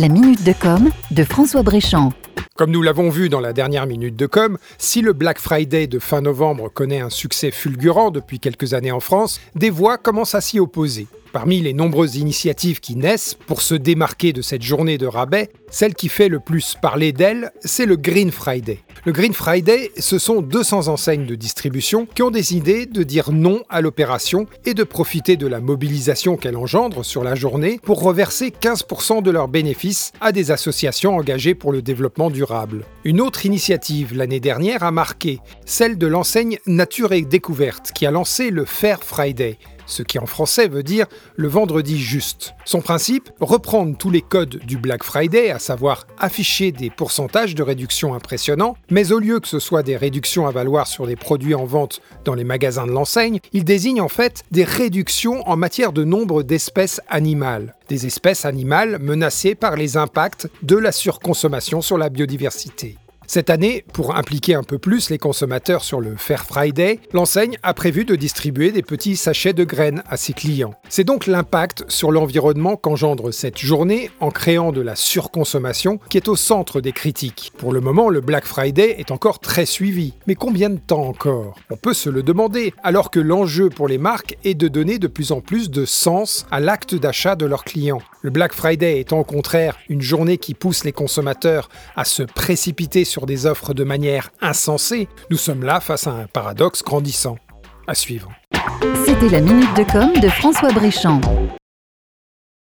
La minute de com de François Bréchamp. Comme nous l'avons vu dans la dernière minute de com, si le Black Friday de fin novembre connaît un succès fulgurant depuis quelques années en France, des voix commencent à s'y opposer. Parmi les nombreuses initiatives qui naissent pour se démarquer de cette journée de rabais, celle qui fait le plus parler d'elle, c'est le Green Friday. Le Green Friday, ce sont 200 enseignes de distribution qui ont décidé de dire non à l'opération et de profiter de la mobilisation qu'elle engendre sur la journée pour reverser 15% de leurs bénéfices à des associations engagées pour le développement durable. Une autre initiative l'année dernière a marqué, celle de l'enseigne Nature et Découverte qui a lancé le Fair Friday, ce qui en français veut dire le vendredi juste. Son principe, reprendre tous les codes du Black Friday, à savoir afficher des pourcentages de réduction impressionnants, mais au lieu que ce soit des réductions à valoir sur les produits en vente dans les magasins de l'enseigne, il désigne en fait des réductions en matière de nombre d'espèces animales. Des espèces animales menacées par les impacts de la surconsommation sur la biodiversité. Cette année, pour impliquer un peu plus les consommateurs sur le Fair Friday, l'enseigne a prévu de distribuer des petits sachets de graines à ses clients. C'est donc l'impact sur l'environnement qu'engendre cette journée en créant de la surconsommation qui est au centre des critiques. Pour le moment, le Black Friday est encore très suivi. Mais combien de temps encore? On peut se le demander, alors que l'enjeu pour les marques est de donner de plus en plus de sens à l'acte d'achat de leurs clients. Le Black Friday étant au contraire une journée qui pousse les consommateurs à se précipiter sur des offres de manière insensée, nous sommes là face à un paradoxe grandissant. À suivre. C'était la minute de com de François Bréchamp.